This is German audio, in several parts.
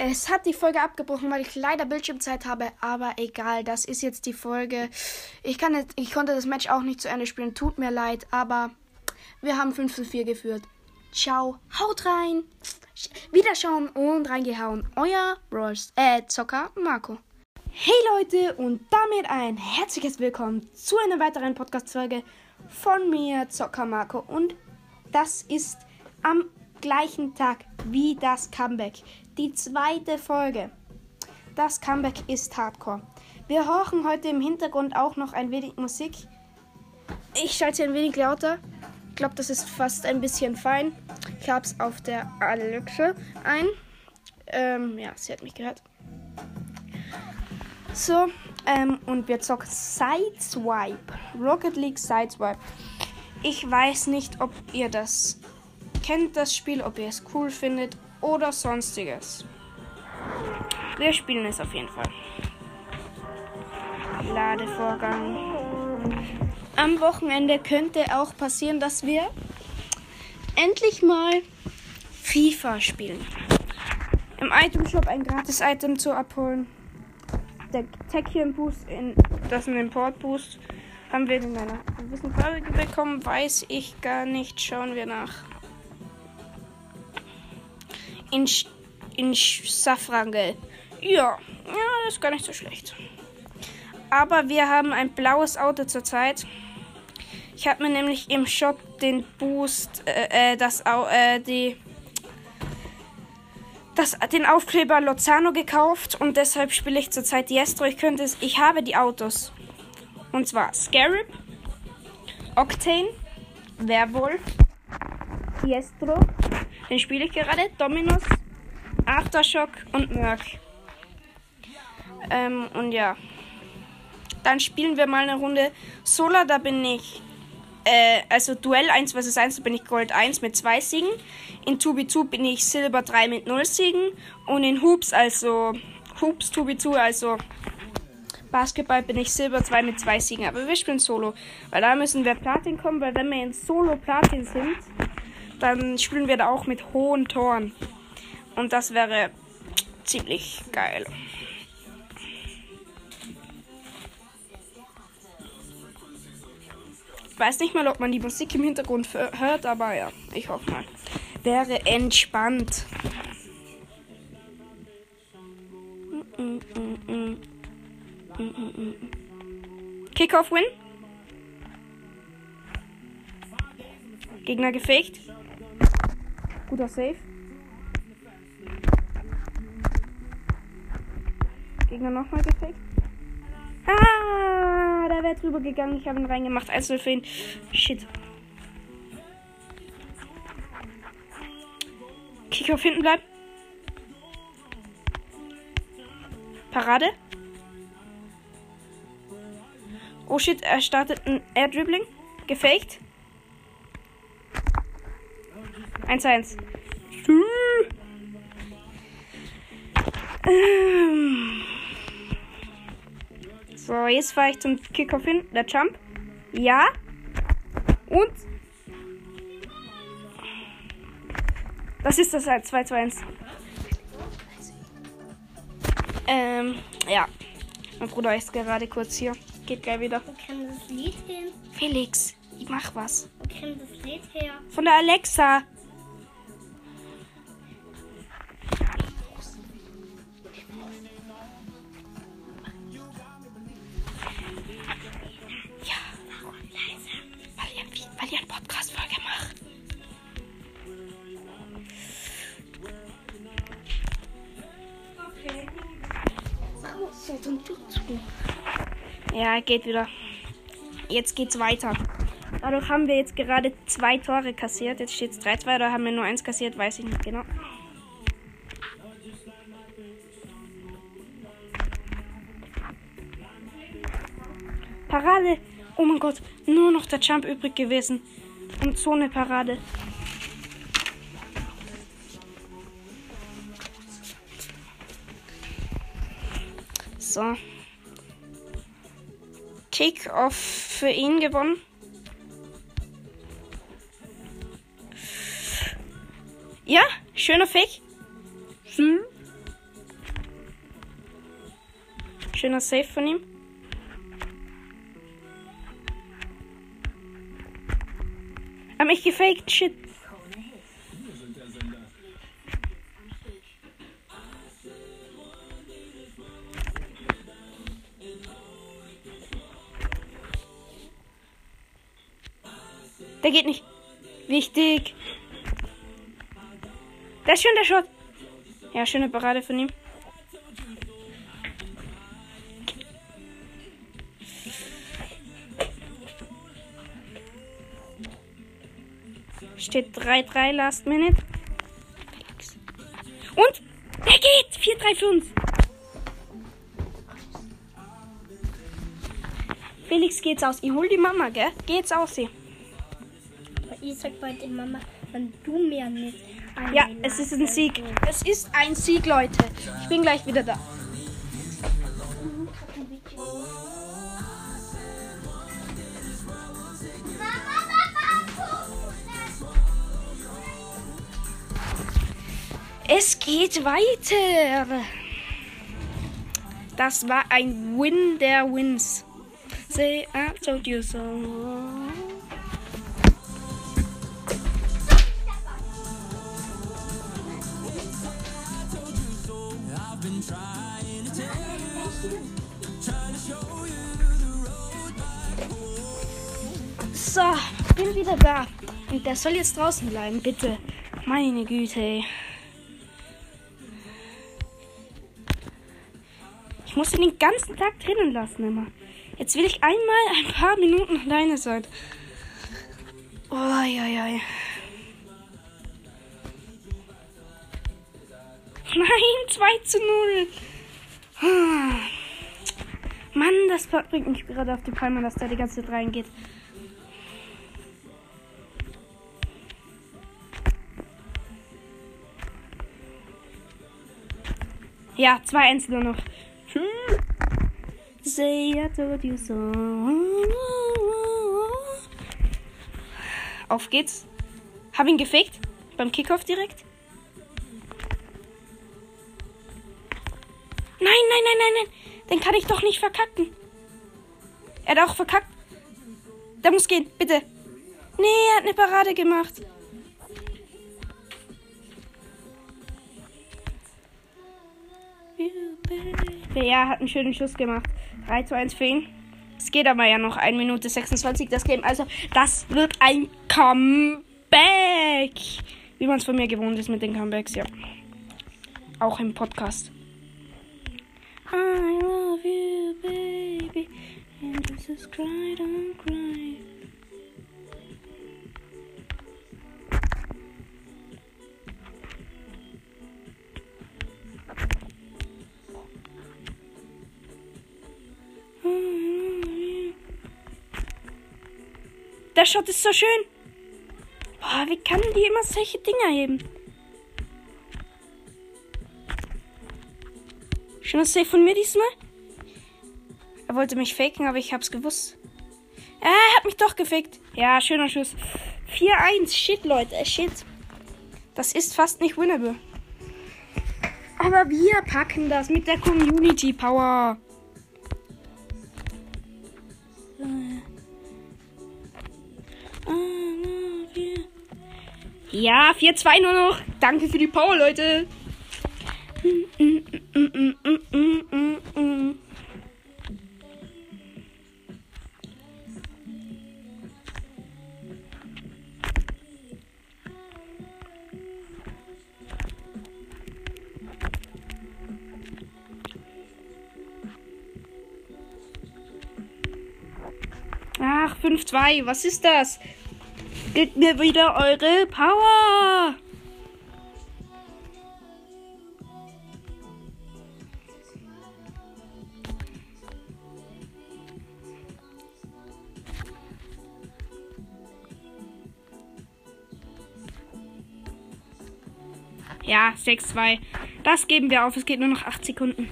Es hat die Folge abgebrochen, weil ich leider Bildschirmzeit habe, aber egal, das ist jetzt die Folge. Ich, kann jetzt, ich konnte das Match auch nicht zu Ende spielen, tut mir leid, aber wir haben 5 zu 4 geführt. Ciao, haut rein, wiederschauen und reingehauen. Euer Bros, äh, Zocker Marco. Hey Leute und damit ein herzliches Willkommen zu einer weiteren Podcast-Folge von mir, Zocker Marco. Und das ist am gleichen Tag wie das Comeback. Die zweite Folge. Das Comeback ist Hardcore. Wir horchen heute im Hintergrund auch noch ein wenig Musik. Ich schalte ein wenig lauter. Ich glaube, das ist fast ein bisschen fein. Ich habe es auf der Alexa ein. Ähm, ja, sie hat mich gehört. So, ähm, und wir zocken Sideswipe. Rocket League Sideswipe. Ich weiß nicht, ob ihr das kennt, das Spiel, ob ihr es cool findet oder sonstiges. Wir spielen es auf jeden Fall. Ladevorgang. Am Wochenende könnte auch passieren, dass wir endlich mal FIFA spielen. Im Item Shop ein gratis Item zu abholen. Der Techium Boost in das ist ein Import Boost haben wir in einer gewissen Folge bekommen, weiß ich gar nicht. Schauen wir nach. In, in Safrangelb. Ja, ja, das ist gar nicht so schlecht. Aber wir haben ein blaues Auto zurzeit. Ich habe mir nämlich im Shop den Boost, äh, äh das, äh, die, das, den Aufkleber Lozano gekauft und deshalb spiele ich zurzeit Diestro. Ich könnte es, ich habe die Autos. Und zwar Scarab, Octane, Werwolf, Diestro, den spiele ich gerade, Dominus, Aftershock und Merc. Ähm, und ja. Dann spielen wir mal eine Runde Solar, da bin ich äh, also Duell 1 vs 1, da bin ich Gold 1 mit 2 Siegen. In 2 bin ich Silber 3 mit 0 Siegen. Und in Hoops, also Hoops 2 also Basketball, bin ich Silber 2 mit 2 Siegen. Aber wir spielen Solo. Weil da müssen wir Platin kommen, weil wenn wir in Solo Platin sind, dann spielen wir da auch mit hohen Toren. Und das wäre ziemlich geil. Ich weiß nicht mal, ob man die Musik im Hintergrund hört, aber ja, ich hoffe mal. Wäre entspannt. Kickoff win. Gegner gefaked. Guter Safe. Gegner nochmal gefaked. Ah, da wäre drüber gegangen. Ich habe ihn reingemacht. 1 für ihn. Shit. Kick auf hinten bleibt. Parade. Oh shit, er startet ein Air-Dribbling. Gefaked. 1 zu 1. Ähm. So, jetzt fahre ich zum Kickoff hin. Der Jump. Ja. Und. Das ist das halt. 2 zu 1. Ähm, ja. Mein Bruder ist gerade kurz hier. Geht gleich wieder. Wo kann das Lied hin? Felix, ich mach was. Wo kann das Lied her? Von der Alexa. Ja, geht wieder. Jetzt geht's weiter. Dadurch haben wir jetzt gerade zwei Tore kassiert. Jetzt steht es 3-2 oder haben wir nur eins kassiert, weiß ich nicht genau. Parade! Oh mein Gott, nur noch der Jump übrig gewesen. Und so eine Parade. Also, erster Kick-Off für ihn gewonnen. Ja, schöner Fake. Hm. Schöner Safe von ihm. Er hat mich gefaked, shit. Der geht nicht. Wichtig. Da ist schon der Shot. Ja, schöne Parade von ihm. Steht 3-3 Last Minute. Und der geht! 4-3-5. Felix geht's aus. Ich hol die Mama, gell? Geht's aus sie. Aber ich sag bei der Mama, wenn du mir nicht. Ja, es ist ein Sieg. Es ist ein Sieg, Leute. Ich bin gleich wieder da. Es geht weiter. Das war ein Win der Wins. Say I told you so. So, bin wieder da. Und der soll jetzt draußen bleiben, bitte. Meine Güte. Ich muss ihn den ganzen Tag drinnen lassen immer. Jetzt will ich einmal ein paar Minuten alleine sein. Oh, ja, ja. Nein, 2 zu 0. Ah. Mann, das bringt mich gerade auf die Palme, dass da die ganze Zeit reingeht. Ja, 2-1 nur noch. Hm. Say I told you so. Auf geht's. Hab ihn gefickt. Beim Kickoff direkt. Nein, nein, nein, nein. Den kann ich doch nicht verkacken. Er hat auch verkackt. Der muss gehen, bitte. Nee, er hat eine Parade gemacht. Ja, hat einen schönen Schuss gemacht. 3 zu 1 für ihn. Es geht aber ja noch 1 Minute 26 das Game. Also, das wird ein Comeback. Wie man es von mir gewohnt ist mit den Comebacks, ja. Auch im Podcast. I love you, baby. And is cry, don't cry. Der Shot ist so schön. Boah, wie kann die immer solche Dinger heben? Schöner Save von mir diesmal. Er wollte mich faken, aber ich hab's gewusst. Er hat mich doch gefaked. Ja, schöner Schuss. 4-1. Shit, Leute. Shit. Das ist fast nicht winnable. Aber wir packen das mit der Community Power. Ja, 4-2 nur noch. Danke für die Power, Leute. Ach, 5-2. Was ist das? Gebt mir wieder eure Power. 6-2. Das geben wir auf. Es geht nur noch 8 Sekunden.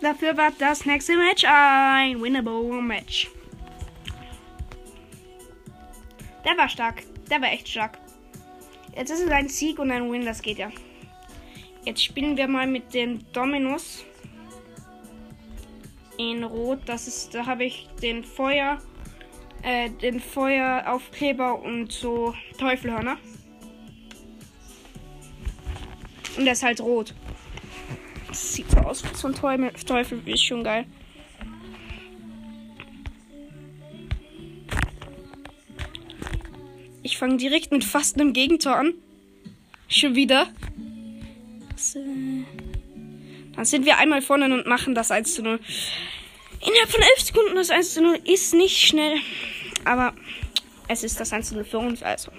Dafür war das nächste Match ein winnable Match. Der war stark. Der war echt stark. Jetzt ist es ein Sieg und ein Win, das geht ja. Jetzt spielen wir mal mit den Dominos. In Rot, das ist, da habe ich den Feuer, äh, den Feueraufkleber und so Teufelhörner. Und der ist halt rot. Das sieht so aus wie so ein Teufel, Teufel ist schon geil. Ich fange direkt mit fast einem Gegentor an. Schon wieder. Dann sind wir einmal vorne und machen das 1 zu 0. Innerhalb von 11 Sekunden das 1 zu 0 ist nicht schnell. Aber es ist das 1 zu 0 für uns also.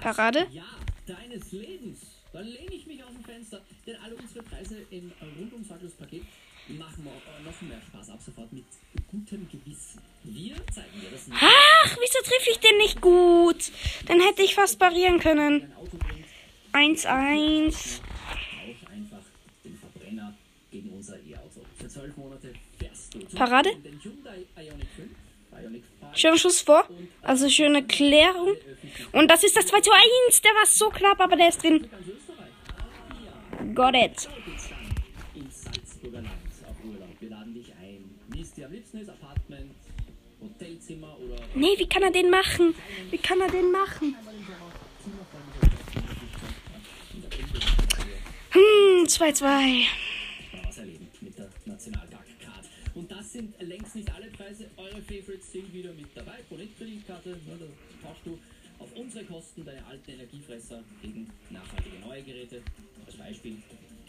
Parade. Ja, deines Lebens. Dann lehne ich mich aus dem Fenster, denn alle unsere Preise im Rundumsorgungspaket machen noch mehr Spaß ab sofort mit gutem Gewissen. Wir zeigen dir das nicht. Ach, wieso treffe ich den nicht gut? Dann hätte ich fast parieren können. 1-1. Parade. Schöner Schuss vor. Also schöne Klärung. Und das ist das 2 zu 1. Der war so knapp, aber der ist drin. Got it. Nee, wie kann er den machen? Wie kann er den machen? Hm, 2-2. Sind längst nicht alle Preise. Eure Favorites sind wieder mit dabei. Bonit-Kreditkarte, ne, da tauschst du auf unsere Kosten deine alten Energiefresser gegen nachhaltige neue Geräte. Als Beispiel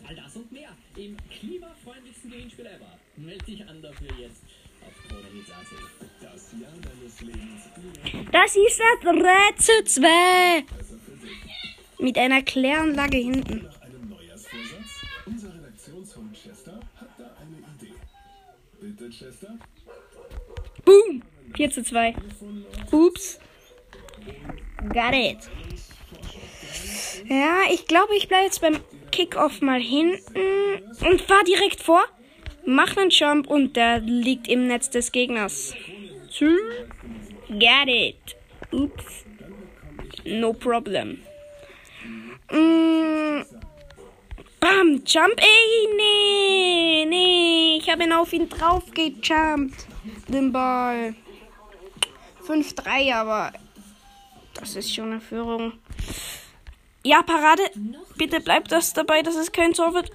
all das und mehr im klimafreundlichsten Gewinnspiel ever. Meld dich an dafür jetzt das ist das Rätsel 2. Mit einer Kläranlage hinten. Boom! 4 zu 2. Ups. Got it. Ja, ich glaube, ich bleibe jetzt beim Kickoff mal hinten und fahr direkt vor. Mach einen Jump und der liegt im Netz des Gegners. Get it. Oops. No problem. Mm. Bam, Jump. Ey, nee, nee. Ich habe ihn auf ihn drauf gejumpt. Den Ball. 5-3, aber das ist schon eine Führung. Ja, Parade. Bitte bleibt das dabei, dass es kein Tor wird.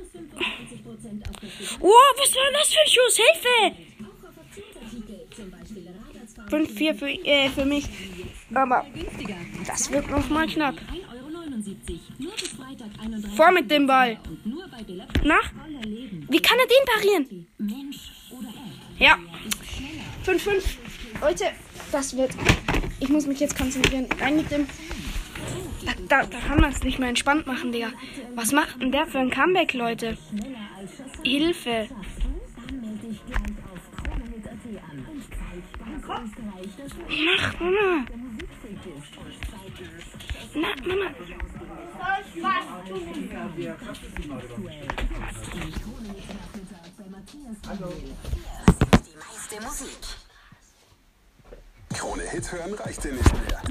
Oh, was war das für ein Schuss? Hilfe! 5-4 für, äh, für mich. Aber das wird noch mal knapp. Vor mit dem Ball. Nach? Wie kann er den parieren? Ja. 5-5. Leute, das wird. Ich muss mich jetzt konzentrieren. Rein mit dem. Da, da, da kann man es nicht mehr entspannt machen, Digga. Was macht denn der für ein Comeback, Leute? Hilfe! Mach, Mama! Na, Mama! Hallo. Die meiste Musik. Krone Hit hören reicht dir nicht mehr.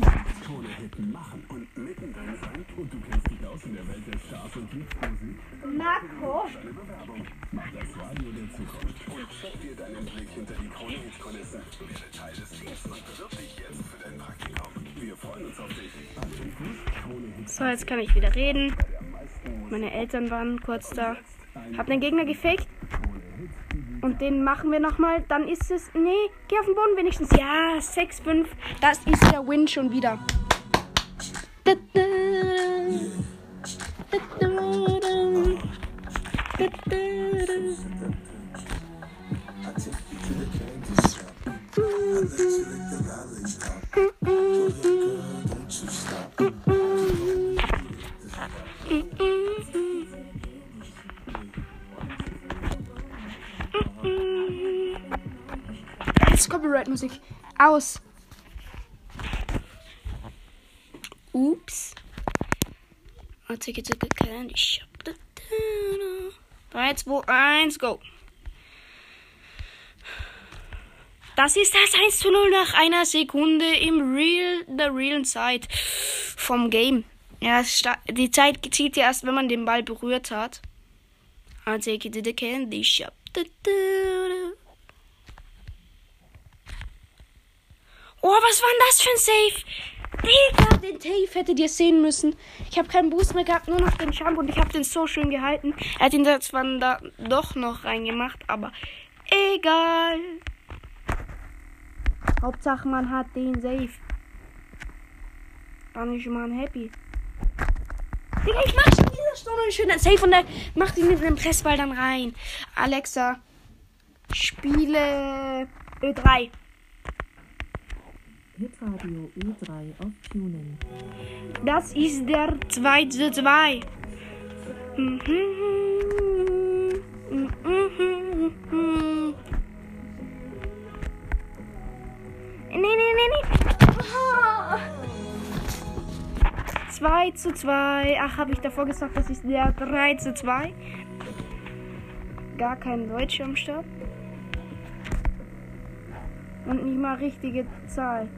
Krone Hit machen und mittendrin sein und du kennst dich aus in der Welt der Stars und Liebsmusik. Marco! Deine Bewerbung. Mach das Radio der Zukunft und check dir deinen Blick hinter die Krone Hit Kulissen. Werde Teil des Teams und bewirb dich jetzt für dein Praktikum. So, jetzt kann ich wieder reden. Meine Eltern waren kurz da. Hab den Gegner gefaked. Und den machen wir nochmal. Dann ist es. Nee, geh auf den Boden wenigstens. Ja, 6-5. Das ist der Win schon wieder. Da, da, da, Copyright-Musik. Aus. Ups. Oh, ticket, ticket, candy shop. 3, 2, 1, go. Das ist das 1 zu 0 nach einer Sekunde im Real, der realen Zeit vom Game. Ja, die Zeit zieht ja erst, wenn man den Ball berührt hat. Take you to the candy shop. Du, du, du. Oh, was war denn das für ein Safe? Digga, den Safe hättet ihr sehen müssen. Ich habe keinen Boost mehr gehabt, nur noch den Jump und ich habe den so schön gehalten. Er hat ihn da zwar da doch noch reingemacht, aber egal. Hauptsache man hat den Safe. Dann ist man happy. Digga, ich mach schon wieder Stunde einen schönen Safe und dann macht ihn mit dem Pressball dann rein. Alexa, spiele Ö3. Hitradio Ö3 auf Tunen. Das ist der 2 zu 2. Nee, nee, nee, nee. 2 zu 2. Ach, habe ich davor gesagt, das ist der 3 zu 2. Gar kein Deutsch am Start. Und nicht mal richtige Zahl.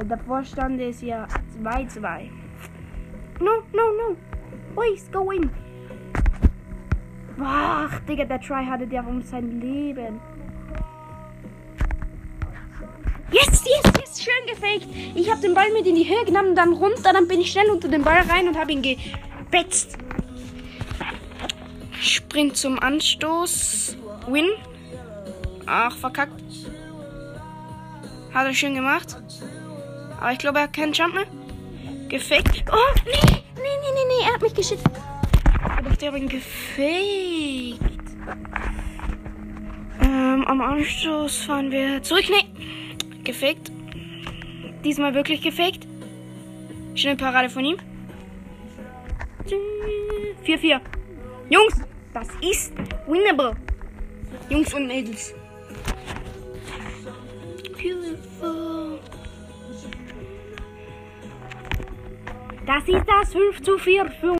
Weil davor stand es ja 2-2. No, no, no. Please, go in. Ach, Digga, der Try hatte der um sein Leben. Yes, yes, yes, schön gefaked. Ich habe den Ball mit in die Höhe genommen, dann runter, dann bin ich schnell unter den Ball rein und habe ihn gebetzt. Sprint zum Anstoß. Win. Ach, verkackt. Hat er schön gemacht. Aber ich glaube, er hat keinen Jump mehr. Gefaked. Oh, nee, nee, nee, nee, nee, er hat mich geschickt. Ich dachte, er hat ihn gefaked. Ähm, am Anstoß fahren wir zurück. Nee, gefaked. Diesmal wirklich gefaked. Schnell Parade von ihm. 4-4. Jungs, das ist winnable. Jungs und Mädels. Das ist das 5 zu 4 für